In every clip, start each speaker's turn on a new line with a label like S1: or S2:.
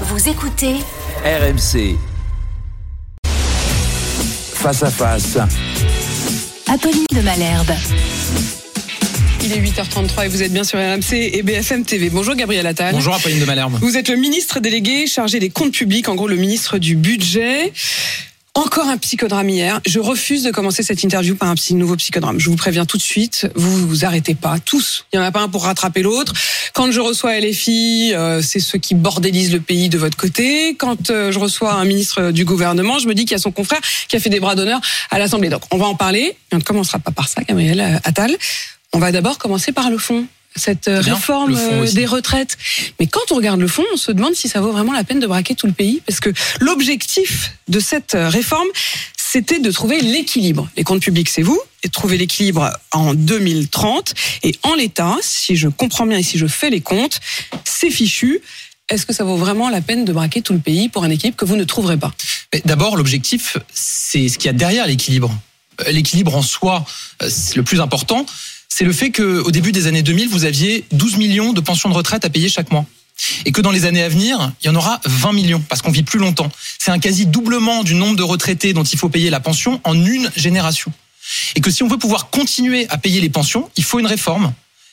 S1: Vous écoutez
S2: RMC. Face à face.
S1: Apolline de Malherbe.
S3: Il est 8h33 et vous êtes bien sur RMC et BFM TV. Bonjour Gabriel Attal.
S4: Bonjour Apolline de Malherbe.
S3: Vous êtes le ministre délégué chargé des comptes publics, en gros le ministre du budget. Encore un psychodrame hier. Je refuse de commencer cette interview par un psy- nouveau psychodrame. Je vous préviens tout de suite, vous vous arrêtez pas. Tous. Il y en a pas un pour rattraper l'autre. Quand je reçois LFI, euh, c'est ceux qui bordélisent le pays de votre côté. Quand euh, je reçois un ministre du gouvernement, je me dis qu'il y a son confrère qui a fait des bras d'honneur à l'Assemblée. Donc on va en parler. On ne commencera pas par ça, Gabriel euh, Attal. On va d'abord commencer par le fond. Cette euh,
S4: bien,
S3: réforme euh, des retraites. Mais quand on regarde le fond, on se demande si ça vaut vraiment la peine de braquer tout le pays. Parce que l'objectif de cette euh, réforme, c'était de trouver l'équilibre. Les comptes publics, c'est vous, et de trouver l'équilibre en 2030. Et en l'état, si je comprends bien et si je fais les comptes, c'est fichu. Est-ce que ça vaut vraiment la peine de braquer tout le pays pour un équilibre que vous ne trouverez pas?
S4: D'abord, l'objectif, c'est ce qu'il y a derrière l'équilibre. L'équilibre en soi, c'est le plus important, c'est le fait qu'au début des années 2000, vous aviez 12 millions de pensions de retraite à payer chaque mois. Et que dans les années à venir, il y en aura 20 millions, parce qu'on vit plus longtemps. C'est un quasi doublement du nombre de retraités dont il faut payer la pension en une génération. Et que si on veut pouvoir continuer à payer les pensions, il faut une réforme.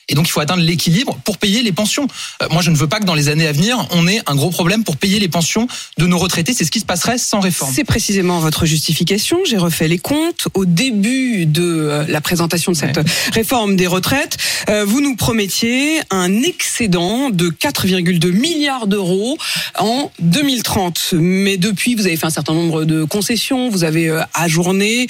S4: Et donc il faut atteindre l'équilibre pour payer les pensions. Euh, moi, je ne veux pas que dans les années à venir, on ait un gros problème pour payer les pensions de nos retraités. C'est ce qui se passerait sans réforme.
S3: C'est précisément votre justification. J'ai refait les comptes. Au début de euh, la présentation de cette
S4: Ouais.
S3: réforme des retraites, euh, vous nous promettiez un excédent de 4,2 milliards d'euros en 2030. Mais depuis, vous avez fait un certain nombre de concessions, vous avez ajourné.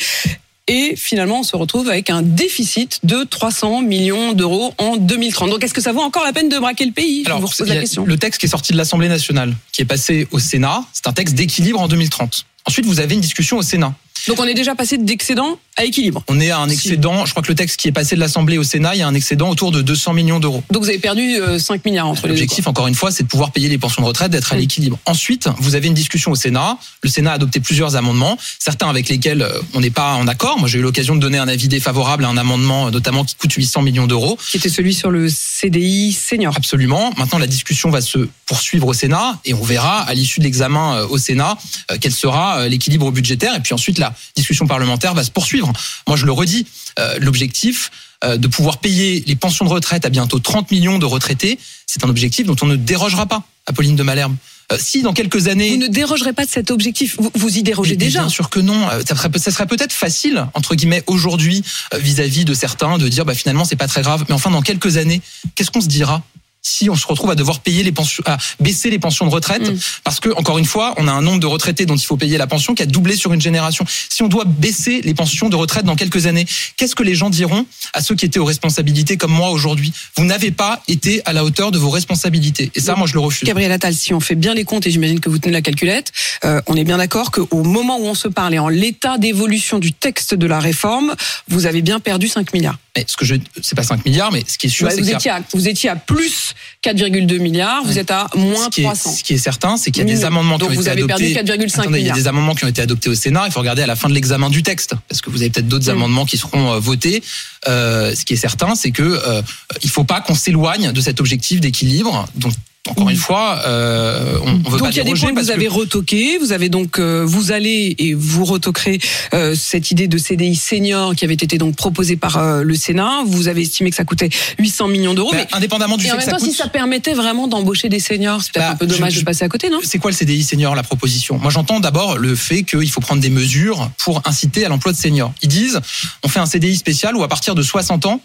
S3: Et finalement, on se retrouve avec un déficit de 300 millions d'euros en 2030. Donc, est-ce que ça vaut encore la peine de braquer le pays? Je vous repose la question.
S4: le texte qui est sorti de l'Assemblée nationale, qui est passé au Sénat, c'est un texte d'équilibre en 2030. Ensuite, vous avez une discussion au Sénat.
S3: Donc, on est déjà passé d'excédent à équilibre.
S4: On est à un excédent, je crois que le texte qui est passé de l'Assemblée au Sénat, il y a un excédent autour de 200 millions d'euros.
S3: Donc, vous avez perdu euh, 5 milliards entre les deux.
S4: L'objectif, encore une fois, c'est de pouvoir payer les pensions de retraite, d'être à l'équilibre. Ensuite, vous avez une discussion au Sénat. Le Sénat a adopté plusieurs amendements, certains avec lesquels euh, on n'est pas en accord. Moi, j'ai eu l'occasion de donner un avis défavorable à un amendement, euh, notamment qui coûte 800 millions d'euros.
S3: qui était celui sur le CDI senior.
S4: Absolument. Maintenant, la discussion va se poursuivre au Sénat et on verra à l'issue de l'examen euh, au Sénat euh, quel sera euh, l'équilibre budgétaire. Et puis ensuite, la discussion parlementaire va se poursuivre. Moi, je le redis, euh, l'objectif euh, de pouvoir payer les pensions de retraite à bientôt 30 millions de retraités, c'est un objectif dont on ne dérogera pas, Apolline de Malherbe. Euh, si dans quelques années...
S3: Vous ne dérogerez pas de cet objectif. Vous, vous y dérogez déjà.
S4: Bien sûr que non. Ça serait, ça serait peut-être facile entre guillemets aujourd'hui vis-à-vis de certains de dire bah finalement c'est pas très grave. Mais enfin dans quelques années, qu'est-ce qu'on se dira? Si on se retrouve à devoir payer les pensions, à baisser les pensions de retraite,
S3: Mm.
S4: parce que encore une fois, on a un nombre de retraités dont il faut payer la pension qui a doublé sur une génération. Si on doit baisser les pensions de retraite dans quelques années, qu'est-ce que les gens diront à ceux qui étaient aux responsabilités comme moi aujourd'hui? Vous n'avez pas été à la hauteur de vos responsabilités, et ça, moi, je le refuse.
S3: Gabriel Attal, si on fait bien les comptes, et j'imagine que vous tenez la calculette, euh, on est bien d'accord qu'au moment où on se parle et en l'état d'évolution du texte de la réforme, vous avez bien perdu 5 milliards.
S4: Mais ce que je, c'est pas 5 milliards, mais ce qui est sûr, c'est
S3: vous, étiez à, vous étiez à plus 4,2 milliards, vous êtes à moins
S4: ce qui, est,
S3: 300.
S4: ce qui est certain, c'est qu'il y a des amendements qui
S3: Donc
S4: ont
S3: vous
S4: été adoptés.
S3: 4,5
S4: Attendez, il y a des amendements qui ont été adoptés au Sénat. Il faut regarder à la fin de l'examen du texte, parce que vous avez peut-être d'autres amendements qui seront euh, votés. Euh, ce qui est certain, c'est que euh, il faut pas qu'on s'éloigne de cet objectif d'équilibre. Donc encore une fois, euh, on, on veut
S3: donc
S4: pas
S3: il y a des points que vous avez retoqués, vous avez donc euh, vous allez et vous retoquerez euh, cette idée de CDI senior qui avait été donc proposée par euh, le Sénat. Vous avez estimé que ça coûtait 800 millions d'euros,
S4: Mais
S3: mais
S4: indépendamment du
S3: et
S4: fait
S3: en
S4: que
S3: même
S4: ça
S3: si ça permettait vraiment d'embaucher des seniors, c'est peut-être
S4: Bah,
S3: un peu dommage
S4: je-
S3: de passer à côté, non?
S4: C'est quoi le CDI senior, la proposition? Moi, j'entends d'abord le fait qu'il faut prendre des mesures pour inciter à l'emploi de seniors. Ils disent, on fait un CDI spécial où à partir de 60 ans,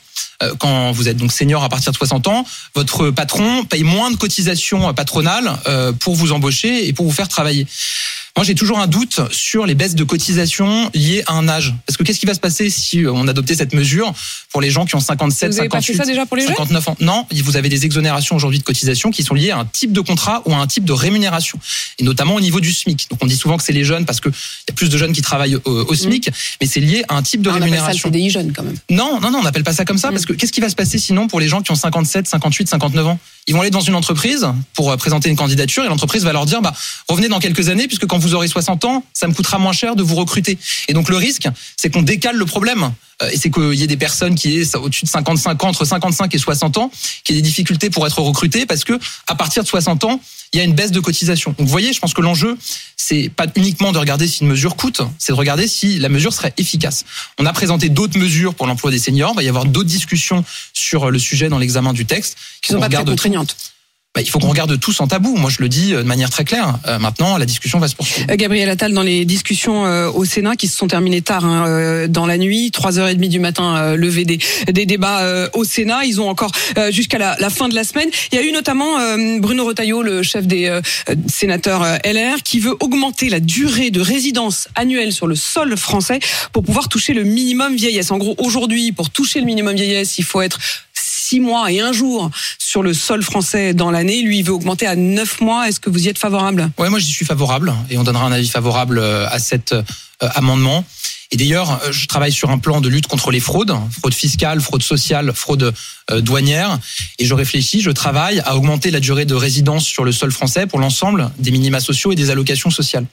S4: quand vous êtes donc senior à partir de 60 ans, votre patron paye moins de cotisations patronales euh, pour vous embaucher et pour vous faire travailler. Moi, j'ai toujours un doute sur les baisses de cotisations liées à un âge. Parce que qu'est-ce qui va se passer si euh, on adoptait cette mesure pour les gens qui ont 57,
S3: Vous avez pas fait
S4: 58,
S3: ça déjà pour les jeunes
S4: 59 ans? Non, vous avez des exonérations aujourd'hui de cotisations qui sont liées à un type de contrat ou à un type de rémunération. Et notamment au niveau du SMIC. Donc on dit souvent que c'est les jeunes parce qu'il y a plus de jeunes qui travaillent au, au SMIC, mais c'est lié à un type de
S3: Ah, on appelle ça le
S4: rémunération.
S3: CDI jeune quand même.
S4: Non, non, non, on n'appelle pas ça comme ça,
S3: Mm.
S4: parce que qu'est-ce qui va se passer sinon pour les gens qui ont 57, 58, 59 ans? Ils vont aller dans une entreprise pour euh, présenter une candidature et l'entreprise va leur dire, bah, revenez dans quelques années, puisque quand vous aurez 60 ans, ça me coûtera moins cher de vous recruter. Et donc le risque, c'est qu'on décale le problème. Euh, Et c'est qu'il y ait des personnes qui aient au-dessus de 55 ans, entre 55 et 60 ans, qui aient des difficultés pour être recrutées, parce que à partir de 60 ans, il y a une baisse de cotisation. Donc vous voyez, je pense que l'enjeu, c'est pas uniquement de regarder si une mesure coûte, c'est de regarder si la mesure serait efficace. On a présenté d'autres mesures pour l'emploi des seniors. Il va y avoir d'autres discussions sur le sujet dans l'examen du texte.
S3: Qui sont
S4: On
S3: pas très
S4: tout. Bah, il faut qu'on regarde tout sans tabou. Moi, je le dis euh, de manière très claire. Euh, maintenant, la discussion va se poursuivre.
S3: Euh, Gabriel Attal, dans les discussions euh, au Sénat qui se sont terminées tard hein, euh, dans la nuit, 3h30 du matin, euh, levé des, des débats au Sénat. Ils ont encore jusqu'à la, la fin de la semaine. Il y a eu notamment Bruno Retailleau, le chef des sénateurs LR, qui veut augmenter la durée de résidence annuelle sur le sol français pour pouvoir toucher le minimum vieillesse. En gros, aujourd'hui, pour toucher le minimum vieillesse, il faut être six mois et un jour sur le sol français dans l'année. Lui, il veut augmenter à neuf mois. Est-ce que vous y êtes favorable?
S4: Ouais, moi, j'y suis favorable et on donnera un avis favorable euh, à cet euh, amendement. Et d'ailleurs, euh, je travaille sur un plan de lutte contre les fraudes, fraude fiscale, fraude sociale, fraude douanière. Et je réfléchis, je travaille à augmenter la durée de résidence sur le sol français pour l'ensemble des minima sociaux et des allocations sociales.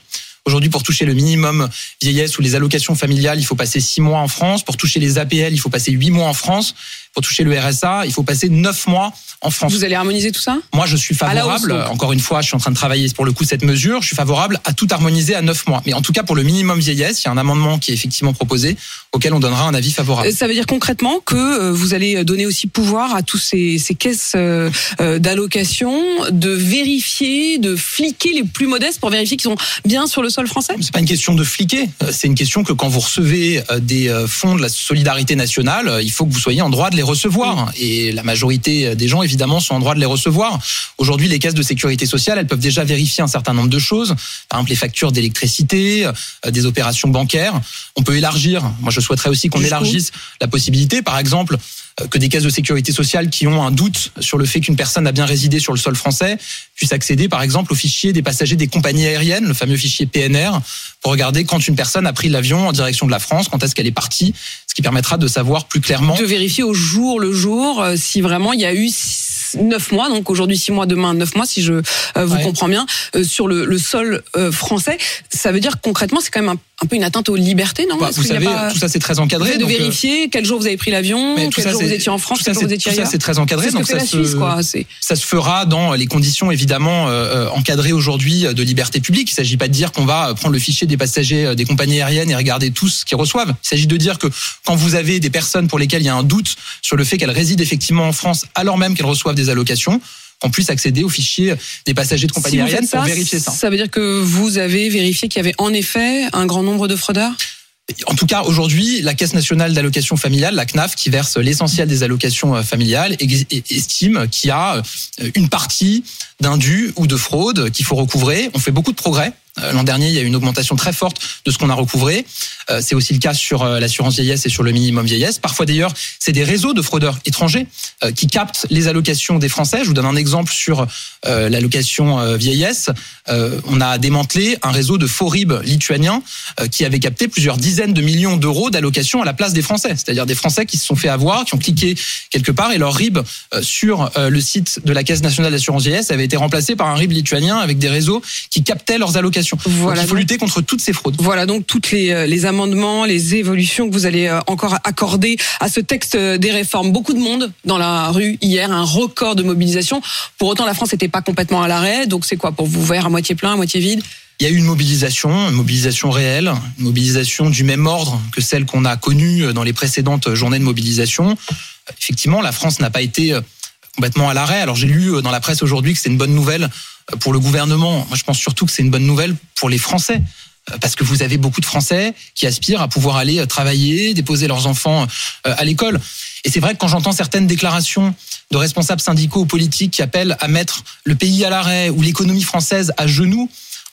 S4: Aujourd'hui, pour toucher le minimum vieillesse ou les allocations familiales, il faut passer six mois en France. Pour toucher les APL, il faut passer huit mois en France. Pour toucher le RSA, il faut passer neuf mois en France.
S3: Vous allez harmoniser tout ça?
S4: Moi, je suis favorable.
S3: hausse.
S4: Encore une fois, je suis en train de travailler pour le coup cette mesure. Je suis favorable à tout harmoniser à 9 mois. Mais en tout cas, pour le minimum vieillesse, il y a un amendement qui est effectivement proposé, auquel on donnera un avis favorable.
S3: Euh, Ça veut dire concrètement que euh, vous allez donner aussi pouvoir à tous ces, ces caisses euh, d'allocation de vérifier, de fliquer les plus modestes pour vérifier qu'ils sont bien sur le sol français?
S4: C'est pas une question de fliquer. C'est une question que quand vous recevez des fonds de la solidarité nationale, il faut que vous soyez en droit de les recevoir. Et la majorité des gens, évidemment, sont en droit de les recevoir. Aujourd'hui, les caisses de sécurité sociale, elles peuvent déjà vérifier un certain nombre de choses. Par exemple, les factures d'électricité, euh, des opérations bancaires. On peut élargir. Moi, je souhaiterais aussi qu'on élargisse la possibilité, par exemple, que des caisses de sécurité sociale qui ont un doute sur le fait qu'une personne a bien résidé sur le sol français puissent accéder, par exemple, au fichier des passagers des compagnies aériennes, le fameux fichier PNR, pour regarder quand une personne a pris l'avion en direction de la France, quand est-ce qu'elle est partie, ce qui permettra de savoir plus clairement.
S3: De vérifier au jour le jour euh, si vraiment il y a eu six- neuf mois, donc aujourd'hui six mois, demain neuf mois, si je euh, vous
S4: Ouais.
S3: comprends bien, euh, sur le, le sol euh, français. Ça veut dire concrètement, c'est quand même un, un peu une atteinte aux libertés, non
S4: Bah, vous savez,
S3: pas-
S4: tout ça c'est très encadré.
S3: de
S4: euh,
S3: vérifier quel jour vous avez pris l'avion, quel
S4: ça,
S3: jour vous étiez en France, quel jour vous étiez
S4: tout ça,
S3: ailleurs.
S4: c'est très encadré. Donc ça
S3: la
S4: se-
S3: Suisse, quoi.
S4: Ça se fera dans les conditions évidemment euh, euh, encadrées aujourd'hui de liberté publique. Il s'agit pas de dire qu'on va prendre le fichier des passagers des compagnies aériennes et regarder tous ce qu'ils reçoivent. Il s'agit de dire que quand vous avez des personnes pour lesquelles il y a un doute sur le fait qu'elles résident effectivement en France alors même qu'elles reçoivent des allocations, qu'on puisse accéder au fichier des passagers de compagnies
S3: si
S4: aériennes
S3: faites ça,
S4: pour vérifier ça.
S3: ça veut dire que vous avez vérifié qu'il y avait en effet un grand nombre de fraudeurs?
S4: En tout cas, aujourd'hui, la Caisse nationale d'allocation familiale, la CNAF, qui verse l'essentiel des allocations euh, familiales, ex- estime qu'il y a euh, une partie d'indus ou de fraude qu'il faut recouvrer. On fait beaucoup de progrès. Euh, L'an dernier, il y a eu une augmentation très forte de ce qu'on a recouvré. Euh, C'est aussi le cas sur euh, l'assurance vieillesse et sur le minimum vieillesse. Parfois, d'ailleurs, c'est des réseaux de fraudeurs étrangers qui captent les allocations des Français. Je vous donne un exemple sur l'allocation vieillesse. On a démantelé un réseau de faux RIB lituaniens qui avait capté plusieurs dizaines de millions d'euros d'allocations à la place des Français. C'est-à-dire des Français qui se sont fait avoir, qui ont cliqué quelque part et leur RIB sur le site de la Caisse nationale d'assurance vieillesse avait été remplacé par un RIB lituanien avec des réseaux qui captaient leurs allocations.
S3: Voilà,
S4: Donc, il faut
S3: donc-
S4: lutter contre toutes ces fraudes.
S3: Voilà donc toutes les, euh, les amendements, les évolutions que vous allez euh, encore accorder à ce texte euh, des réformes. Beaucoup de monde dans la rue hier, un record de mobilisation. Pour autant, la France n'était pas complètement à l'arrêt. Donc c'est quoi pour vous verre à moitié plein, à moitié vide?
S4: Il y a eu une mobilisation, une mobilisation réelle, une mobilisation du même ordre que celle qu'on a connue dans les précédentes journées de mobilisation. Effectivement, la France n'a pas été complètement à l'arrêt. Alors j'ai lu euh, dans la presse aujourd'hui que c'est une bonne nouvelle euh, pour le gouvernement. Moi, je pense surtout que c'est une bonne nouvelle pour les Français. Euh, Parce que vous avez beaucoup de Français qui aspirent à pouvoir aller travailler, déposer leurs enfants à l'école. Et c'est vrai que quand j'entends certaines déclarations de responsables syndicaux ou politiques qui appellent à mettre le pays à l'arrêt ou l'économie française à genoux,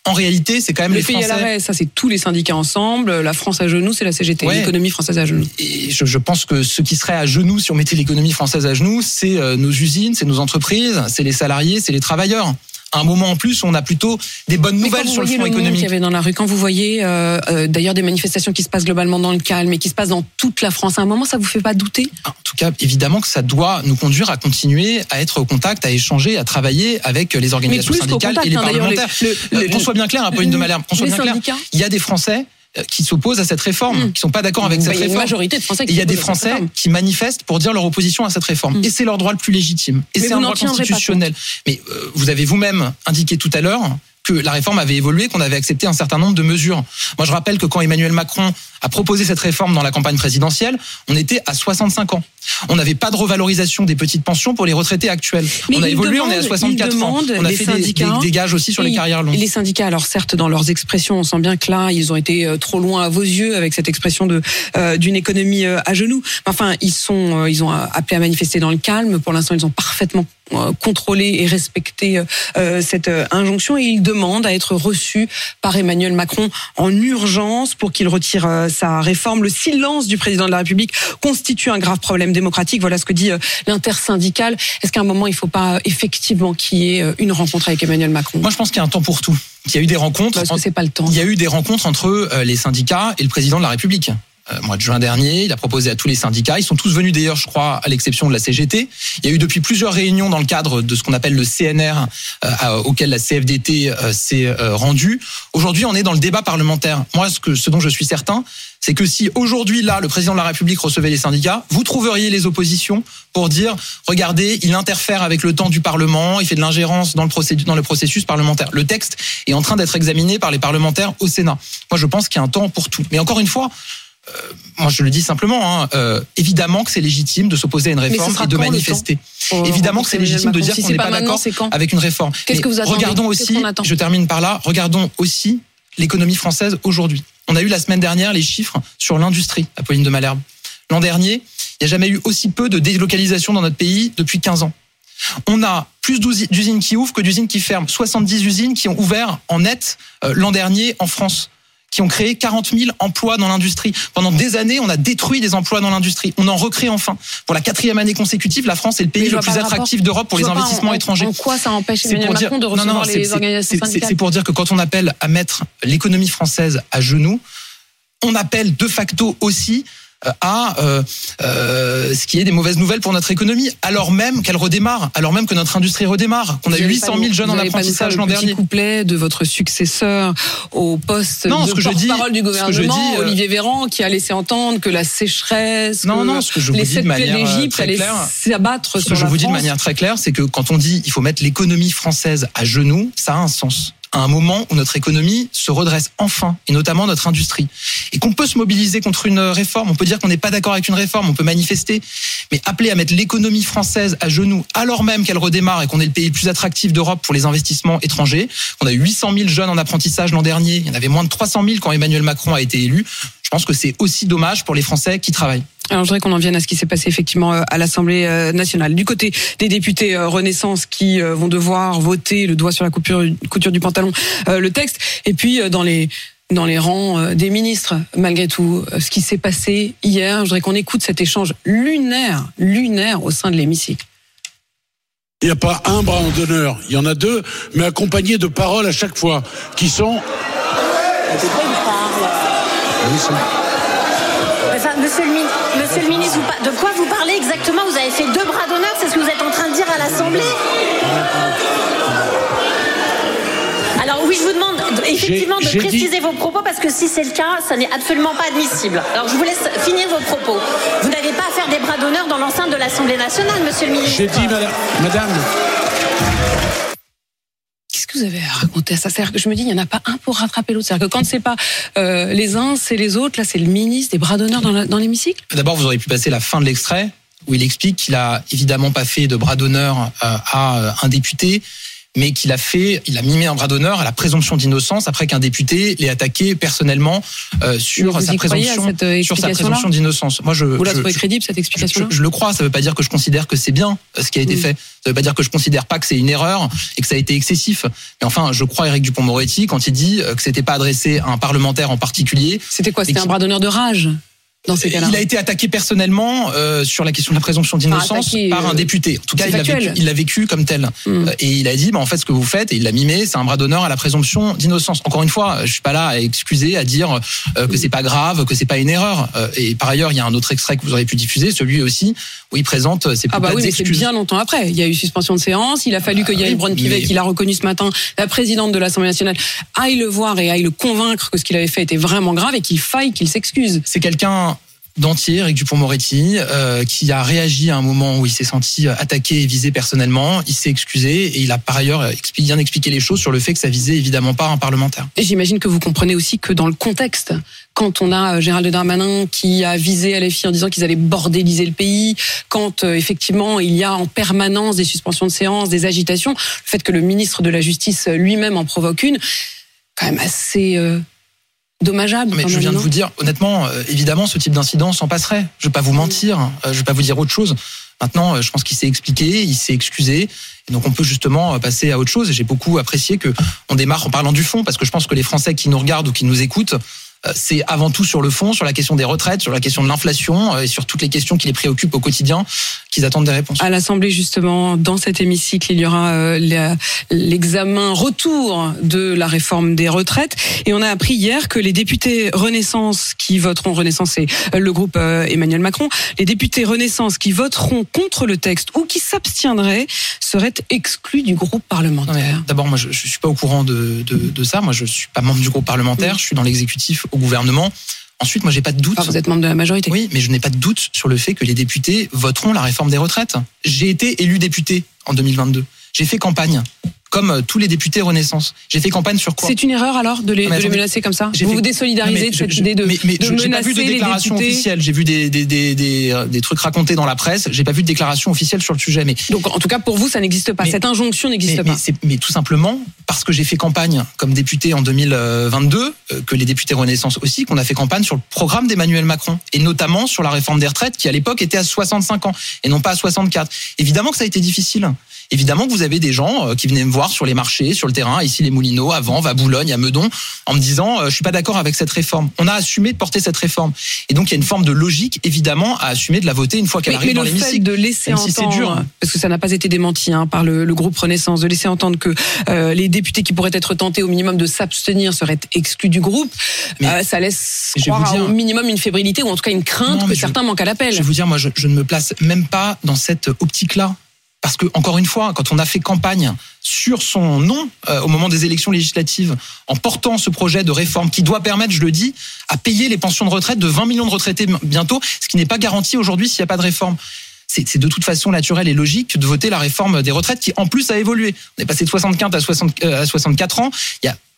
S4: en réalité, c'est quand même
S3: Le
S4: les
S3: pays à
S4: Français.
S3: l'arrêt, ça c'est tous les syndicats ensemble. La France à genoux, c'est la CGT.
S4: Ouais.
S3: L'économie française à genoux.
S4: Et je, je pense que ce qui serait à genoux, si on mettait l'économie française à genoux, c'est euh, nos usines, c'est nos entreprises, c'est les salariés, c'est les travailleurs. Un moment en plus, on a plutôt des bonnes
S3: Mais
S4: nouvelles sur le front
S3: le qu'il
S4: économique.
S3: y avait dans la rue, quand vous voyez euh, euh, d'ailleurs des manifestations qui se passent globalement dans le calme et qui se passent dans toute la France, à un moment, ça vous fait pas douter?
S4: En tout cas, évidemment que ça doit nous conduire à continuer à être au contact, à échanger, à travailler avec les organisations syndicales
S3: contact,
S4: et les
S3: hein,
S4: parlementaires.
S3: le-
S4: Euh,
S3: le-
S4: qu'on soit bien clair, Apolline de Malherbe, qu'on soit bien clair. Il y a des Français qui s'opposent à cette réforme,
S3: Mm.
S4: qui sont pas d'accord avec
S3: Bah,
S4: cette
S3: il y a une
S4: réforme.
S3: majorité de Français qui
S4: il y a des Français
S3: réforme.
S4: qui manifestent pour dire leur opposition à cette réforme.
S3: Mm.
S4: Et c'est leur droit le plus légitime. Et c'est un droit constitutionnel. Mais euh, vous avez vous-même indiqué tout à l'heure que la réforme avait évolué, qu'on avait accepté un certain nombre de mesures. Moi, je rappelle que quand Emmanuel Macron a proposé cette réforme dans la campagne présidentielle, on était à 65 ans. On n'avait pas de revalorisation des petites pensions pour les retraités actuels.
S3: Mais
S4: on a
S3: il
S4: évolué, on est à
S3: demande-
S4: 64
S3: il
S4: ans.
S3: demande
S4: On a fait des, des- des gages aussi sur les carrières longues.
S3: Les syndicats, alors certes, dans leurs expressions, on sent bien que là, ils ont été euh, trop loin à vos yeux avec cette expression de euh, d'une économie euh, à genoux. Enfin, ils sont, ils ont appelé à manifester dans le calme. Pour l'instant, ils ont parfaitement contrôlé et respecté euh, cette euh, injonction et ils demandent à être reçus par Emmanuel Macron en urgence pour qu'il retire euh, sa réforme. Le silence du président de la République constitue un grave problème démocratique. Voilà ce que dit euh, l'intersyndicale. Est-ce qu'à un moment, il ne faut pas effectivement qu'il y ait euh, une rencontre avec Emmanuel Macron?
S4: Moi, je pense qu'il y a un temps pour tout. Il y a eu des rencontres.
S3: Parce que c'est pas le temps.
S4: Il y a eu des rencontres entre euh, les syndicats et le président de la République. Euh, mois de juin dernier, il a proposé à tous les syndicats. Ils sont tous venus d'ailleurs, je crois, à l'exception de la CGT. Il y a eu depuis plusieurs réunions dans le cadre de ce qu'on appelle le CNR, euh, auquel la CFDT euh, s'est euh, rendue. Aujourd'hui, on est dans le débat parlementaire. Moi, ce, dont je suis certain, c'est que si aujourd'hui, là, le président de la République recevait les syndicats, vous trouveriez les oppositions pour dire, regardez, il interfère avec le temps du Parlement, il fait de l'ingérence dans dans le processus parlementaire. Le texte est en train d'être examiné par les parlementaires au Sénat. Moi, je pense qu'il y a un temps pour tout. Mais encore une fois, euh, moi, je le dis simplement, hein, euh, évidemment que c'est légitime de s'opposer à une réforme et de manifester.
S3: Pour
S4: Évidemment que c'est légitime de dire
S3: Macron.
S4: qu'on
S3: Si
S4: n'est pas d'accord avec une réforme.
S3: Qu'est-ce que vous attendez
S4: Regardons aussi, je termine par là, regardons aussi l'économie française aujourd'hui. On a eu la semaine dernière les chiffres sur l'industrie, Apolline de Malherbe. L'an dernier, il n'y a jamais eu aussi peu de délocalisation dans notre pays depuis 15 ans. On a plus d'usi- d'usines qui ouvrent que d'usines qui ferment. 70 usines qui ont ouvert en net euh, l'an dernier en France qui ont créé 40 000 emplois dans l'industrie. Pendant des années, on a détruit des emplois dans l'industrie. On en recrée enfin. Pour la quatrième année consécutive, la France est le pays le plus attractif d'Europe pour les investissements
S3: en-
S4: étrangers.
S3: En quoi ça empêche Emmanuel
S4: pour dire-
S3: Macron de
S4: non, non,
S3: recevoir
S4: c'est-
S3: les organisations syndicales
S4: C'est pour dire que quand on appelle à mettre l'économie française à genoux, on appelle de facto aussi euh, à euh, euh, ce qui est des mauvaises nouvelles pour notre économie, alors même qu'elle redémarre, alors même que notre industrie redémarre, qu'on a
S3: Vous allez
S4: 800
S3: pas
S4: 000
S3: nous-
S4: jeunes en apprentissage l'an dernier.
S3: couplet de votre successeur au poste
S4: Non,
S3: de
S4: ce que je dis-
S3: porte-parole du
S4: ce que je
S3: gouvernement,
S4: dis, euh,
S3: Olivier Véran, qui a laissé entendre que la sécheresse,
S4: Non,
S3: que
S4: non, ce que je
S3: les sept plaies
S4: euh,
S3: d'Égypte
S4: très
S3: allaient s'abattre
S4: Ce
S3: sur
S4: que je vous dis de manière très claire, c'est que quand on dit il faut mettre l'économie française à genoux, ça a un sens. À un moment où notre économie se redresse enfin, et notamment notre industrie, et qu'on peut se mobiliser contre une réforme, on peut dire qu'on n'est pas d'accord avec une réforme, on peut manifester, mais appeler à mettre l'économie française à genoux, alors même qu'elle redémarre et qu'on est le pays le plus attractif d'Europe pour les investissements étrangers, qu'on a eu 800 000 jeunes en apprentissage l'an dernier, il y en avait moins de 300 000 quand Emmanuel Macron a été élu, je pense que c'est aussi dommage pour les Français qui travaillent.
S3: Alors je voudrais qu'on en vienne à ce qui s'est passé effectivement euh, à l'Assemblée euh, nationale. Du côté des députés euh, Renaissance qui vont devoir voter le doigt sur la couture, du pantalon le texte, et puis dans les dans les rangs euh, des ministres, malgré tout, euh, ce qui s'est passé hier, je voudrais qu'on écoute cet échange lunaire, lunaire au sein de l'hémicycle.
S5: Il n'y a pas un bras d'honneur, il y en a deux, mais accompagnés de paroles à chaque fois, qui sont...
S6: Enfin, monsieur, le, monsieur le ministre, de quoi vous parlez exactement? Vous avez fait deux bras d'honneur, c'est ce que vous êtes en train de dire à l'Assemblée? Effectivement de
S5: dit-
S6: préciser vos propos parce que si c'est le cas, ça n'est absolument pas admissible. Alors je vous laisse finir vos propos. Vous n'avez pas à faire des bras d'honneur dans l'enceinte de l'Assemblée nationale, monsieur le ministre.
S5: J'ai dit, madame, madame,
S3: Qu'est-ce que vous avez à raconter à ça? C'est-à-dire que je me dis, il n'y en a pas un pour rattraper l'autre. C'est-à-dire que quand c'est pas euh, les uns, c'est les autres. Là, c'est le ministre des bras d'honneur dans l'hémicycle?
S4: D'abord, vous auriez pu passer la fin de l'extrait où il explique qu'il a évidemment pas fait de bras d'honneur euh, à euh, un député, mais qu'il a fait, il a mimé un bras d'honneur à la présomption d'innocence après qu'un député l'ait attaqué personnellement euh, sur
S3: vous
S4: sa présomption,
S3: euh,
S4: sur sa présomption d'innocence. Moi, je,
S3: Vous la trouvez crédible cette
S4: je,
S3: explication-là
S4: je le crois, ça veut pas dire que je considère que c'est bien euh, ce qui a été
S3: Mm.
S4: fait. Ça veut pas dire que je considère pas que c'est une erreur et que ça a été excessif. Mais enfin, je crois Éric Dupont-Moretti quand il dit euh, que c'était pas adressé à un parlementaire en particulier.
S3: C'était quoi? C'était un bras d'honneur de rage? Dans ces cas-là
S4: Il a été attaqué personnellement euh, sur la question de la présomption d'innocence par un
S3: euh,
S4: député. En tout cas, il l'a vécu, il l'a vécu comme tel.
S3: Mm.
S4: Euh, Et il a dit, bah, en fait, ce que vous faites, et il l'a mimé, c'est un bras d'honneur à la présomption d'innocence. Encore une fois, je suis pas là à excuser, à dire euh, que c'est pas grave, que c'est pas une erreur. Euh, et par ailleurs, il y a un autre extrait que vous aurez pu diffuser, celui aussi où il présente ses
S3: Ah bah oui, mais c'est bien longtemps après. Il y a eu suspension de séance. Il a fallu que Yael
S4: oui,
S3: Braun-Pivet,
S4: mais-
S3: qui l'a reconnu ce matin, la présidente de l'Assemblée nationale, aille le voir et aille le convaincre que ce qu'il avait fait était vraiment grave et qu'il faille qu'il s'excuse.
S4: C'est quelqu'un d'entier, Eric Dupont-Moretti, euh, qui a réagi à un moment où il s'est senti attaqué et visé personnellement. Il s'est excusé et il a par ailleurs bien expliqué les choses sur le fait que ça visait évidemment pas un parlementaire.
S3: J'imagine que vous comprenez aussi que dans le contexte, quand on a euh, Gérald Darmanin qui a visé LFI en disant qu'ils allaient bordéliser le pays, quand euh, effectivement il y a en permanence des suspensions de séance, des agitations, le fait que le ministre de la Justice euh, lui-même en provoque une, quand même assez euh, dommageable.
S4: Mais je viens de vous dire, honnêtement, euh, évidemment, ce type d'incident s'en passerait. Je vais pas vous mentir, euh, je vais pas vous dire autre chose. Maintenant, euh, je pense qu'il s'est expliqué, il s'est excusé, et donc on peut justement passer à autre chose. Et j'ai beaucoup apprécié que on démarre en parlant du fond, parce que je pense que les Français qui nous regardent ou qui nous écoutent, c'est avant tout sur le fond, sur la question des retraites, sur la question de l'inflation euh, et sur toutes les questions qui les préoccupent au quotidien, qu'ils attendent des réponses.
S3: À l'Assemblée, justement, dans cet hémicycle, il y aura euh, l'examen retour de la réforme des retraites. Et on a appris hier que les députés Renaissance qui voteront, Renaissance euh, le groupe euh, Emmanuel Macron, les députés Renaissance qui voteront contre le texte ou qui s'abstiendraient seraient exclus du groupe parlementaire.
S4: D'abord, moi, je, je suis pas au courant de, de, de ça. Moi, je suis pas membre du groupe parlementaire. Je suis dans l'exécutif au gouvernement. Ensuite, moi, j'ai pas de doute.
S3: Ah, vous êtes membre de la majorité.
S4: Oui, mais je n'ai pas de doute sur le fait que les députés voteront la réforme des retraites. J'ai été élu député en 2022. J'ai fait campagne, comme euh, tous les députés Renaissance. J'ai fait campagne sur quoi?
S3: C'est une erreur alors de les,
S4: Non, mais
S3: de les
S4: attendez.
S3: menacer comme ça? Vous
S4: fait-
S3: vous désolidarisez de cette
S4: je-
S3: idée de,
S4: mais, mais
S3: de
S4: je- j'ai pas
S3: menacer
S4: vu de déclaration officielle. J'ai vu des, des, des, des, des trucs racontés dans la presse. J'ai pas vu de déclaration officielle sur le sujet. Mais
S3: Donc en tout cas pour vous ça n'existe pas.
S4: Mais-
S3: Cette injonction n'existe pas.
S4: mais tout simplement parce que j'ai fait campagne comme député en 2022, euh, que les députés Renaissance aussi, qu'on a fait campagne sur le programme d'Emmanuel Macron et notamment sur la réforme des retraites qui à l'époque était à 65 ans et non pas à 64. Évidemment que ça a été difficile. Évidemment que vous avez des gens euh, qui venaient me voir sur les marchés, sur le terrain, ici les Moulineaux, à Vanves, à Boulogne, à Meudon, en me disant euh, je suis pas d'accord avec cette réforme. On a assumé de porter cette réforme et donc il y a une forme de logique évidemment à assumer de la voter une fois qu'elle
S3: Mais,
S4: arrive
S3: mais
S4: dans
S3: le fait
S4: l'hémicycle.
S3: de laisser
S4: si
S3: entendre,
S4: dur.
S3: parce que ça n'a pas été démenti hein, par le, le groupe Renaissance, de laisser entendre que euh, les députés qui pourraient être tentés au minimum de s'abstenir seraient exclus du groupe,
S4: Mais-
S3: euh, ça laisse croire
S4: dire-
S3: au minimum une fébrilité ou en tout cas une crainte
S4: Non,
S3: que
S4: mais je-
S3: certains manquent à l'appel.
S4: Je vais vous dire, moi, je, je ne me place même pas dans cette optique-là. Parce que, encore une fois, quand on a fait campagne sur son nom euh, au moment des élections législatives, en portant ce projet de réforme qui doit permettre, je le dis, à payer les pensions de retraite de 20 millions de retraités bientôt, ce qui n'est pas garanti aujourd'hui s'il n'y a pas de réforme. C'est de toute façon naturel et logique de voter la réforme des retraites qui, en plus, a évolué. On est passé de 75 à, 60, euh, à 64 ans.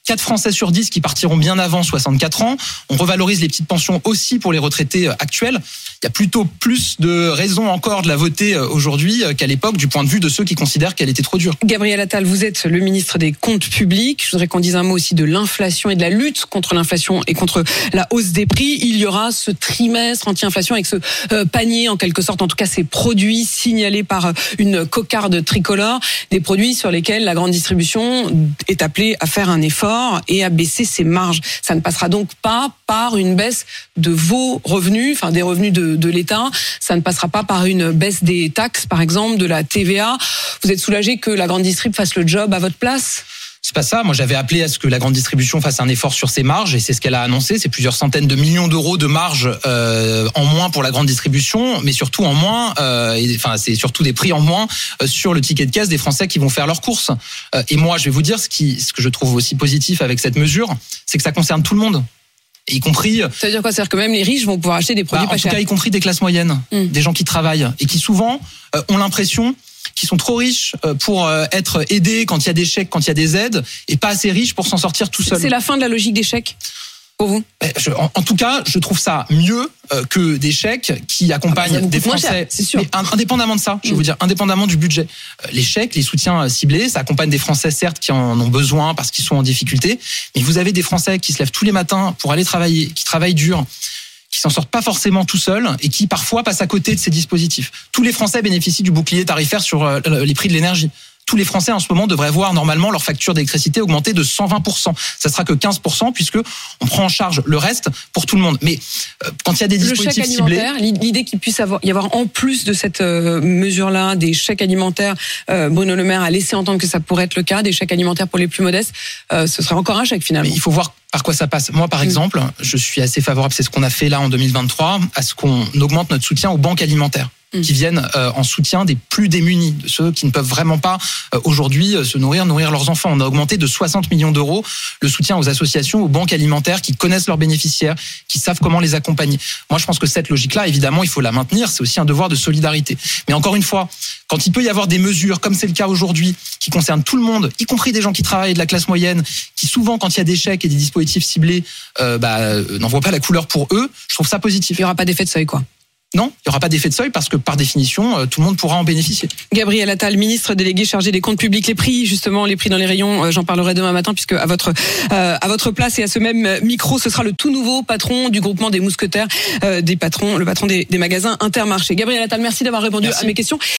S4: 4 Français sur 10 qui partiront bien avant 64 ans. On revalorise les petites pensions aussi pour les retraités euh, actuels. Il y a plutôt plus de raisons encore de la voter euh, aujourd'hui euh, qu'à l'époque du point de vue de ceux qui considèrent qu'elle était trop dure.
S3: Gabriel Attal, vous êtes le ministre des Comptes publics. Je voudrais qu'on dise un mot aussi de l'inflation et de la lutte contre l'inflation et contre la hausse des prix. Il y aura ce trimestre anti-inflation avec ce panier, en quelque sorte, en tout cas ces produits signalés par une cocarde tricolore, des produits sur lesquels la grande distribution est appelée à faire un effort et à baisser ses marges. Ça ne passera donc pas par une baisse de vos revenus, enfin des revenus de, l'État. Ça ne passera pas par une baisse des taxes, par exemple, de la TVA. Vous êtes soulagé que la grande distrib fasse le job à votre place?
S4: C'est pas ça. Moi, j'avais appelé à ce que la grande distribution fasse un effort sur ses marges, et c'est ce qu'elle a annoncé. C'est plusieurs centaines de millions d'euros de marge euh, en moins pour la grande distribution, mais surtout en moins. euh, et, enfin, c'est surtout des prix en moins euh, sur le ticket de caisse des Français qui vont faire leurs courses. Euh, et moi, je vais vous dire ce qui, ce que je trouve aussi positif avec cette mesure, c'est que ça concerne tout le monde, y compris
S3: Ça veut dire quoi? C'est-à-dire que même les riches vont pouvoir acheter des
S4: bah,
S3: produits
S4: en
S3: pas
S4: tout
S3: chers.
S4: cas, y compris des classes moyennes,
S3: Mm.
S4: des gens qui travaillent et qui souvent euh, ont l'impression qu'ils sont trop riches euh, pour euh, être aidés quand il y a des chèques, quand il y a des aides, et pas assez riches pour s'en sortir tout seul.
S3: C'est la fin de la logique des chèques pour vous?
S4: Je- en, en tout cas, je trouve ça mieux euh, que des chèques qui
S3: Ah,
S4: accompagnent
S3: ça vous
S4: des Français.
S3: cher, c'est sûr.
S4: Mais in- indépendamment de ça, je vais
S3: Mm.
S4: vous dire, indépendamment du budget, Euh, les chèques, les soutiens ciblés, ça accompagne des Français certes qui en ont besoin parce qu'ils sont en difficulté, mais vous avez des Français qui se lèvent tous les matins pour aller travailler, qui travaillent dur qui s'en sortent pas forcément tout seuls et qui parfois passent à côté de ces dispositifs. Tous les Français bénéficient du bouclier tarifaire sur euh, les prix de l'énergie. Tous les Français en ce moment devraient voir normalement leur facture d'électricité augmenter de 120%. Ça sera que 15% puisque on prend en charge le reste pour tout le monde. Mais euh, quand il y a des
S3: Le
S4: dispositifs ciblés,
S3: l'idée qu'il puisse avoir, y avoir en plus de cette euh, mesure-là des chèques alimentaires, euh, Bruno Le Maire a laissé entendre que ça pourrait être le cas, des chèques alimentaires pour les plus modestes, ce serait encore un chèque finalement.
S4: Mais il faut voir par quoi ça passe. Moi, par
S3: Mm.
S4: exemple, je suis assez favorable, c'est ce qu'on a fait là en 2023, à ce qu'on augmente notre soutien aux banques alimentaires Qui viennent euh, en soutien des plus démunis, de ceux qui ne peuvent vraiment pas euh, aujourd'hui euh, se nourrir, nourrir leurs enfants. On a augmenté de 60 millions d'euros le soutien aux associations, aux banques alimentaires qui connaissent leurs bénéficiaires, qui savent comment les accompagner. Moi, je pense que cette logique-là, évidemment, il faut la maintenir. C'est aussi un devoir de solidarité. Mais encore une fois, quand il peut y avoir des mesures, comme c'est le cas aujourd'hui, qui concernent tout le monde, y compris des gens qui travaillent de la classe moyenne, qui souvent, quand il y a des chèques et des dispositifs ciblés, euh, bah, euh, n'en voient pas la couleur pour eux, je trouve ça positif.
S3: Il n'y aura pas d'effet de seuil, quoi.
S4: Non, il n'y aura pas d'effet de seuil parce que par définition, euh, tout le monde pourra en bénéficier.
S3: Gabriel Attal, ministre délégué chargé des comptes publics, les prix justement, les prix dans les rayons, euh, j'en parlerai demain matin puisque à votre euh, à votre place et à ce même micro, ce sera le tout nouveau patron du groupement des mousquetaires, euh, des patrons, le patron des, des magasins Intermarché. Gabriel Attal, merci d'avoir répondu
S4: Merci.
S3: à mes questions.